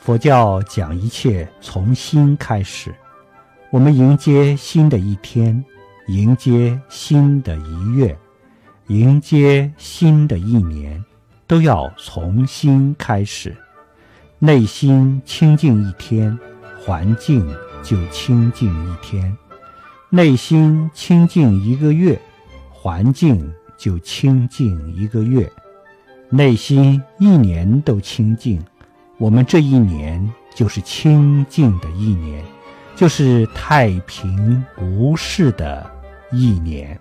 佛教讲一切从心开始，我们迎接新的一天，迎接新的一月，迎接新的一年，都要从心开始。内心清净一天，环境就清净一天；内心清净一个月，环境就清净一个月。内心一年都清净，我们这一年就是清净的一年，就是太平无事的一年。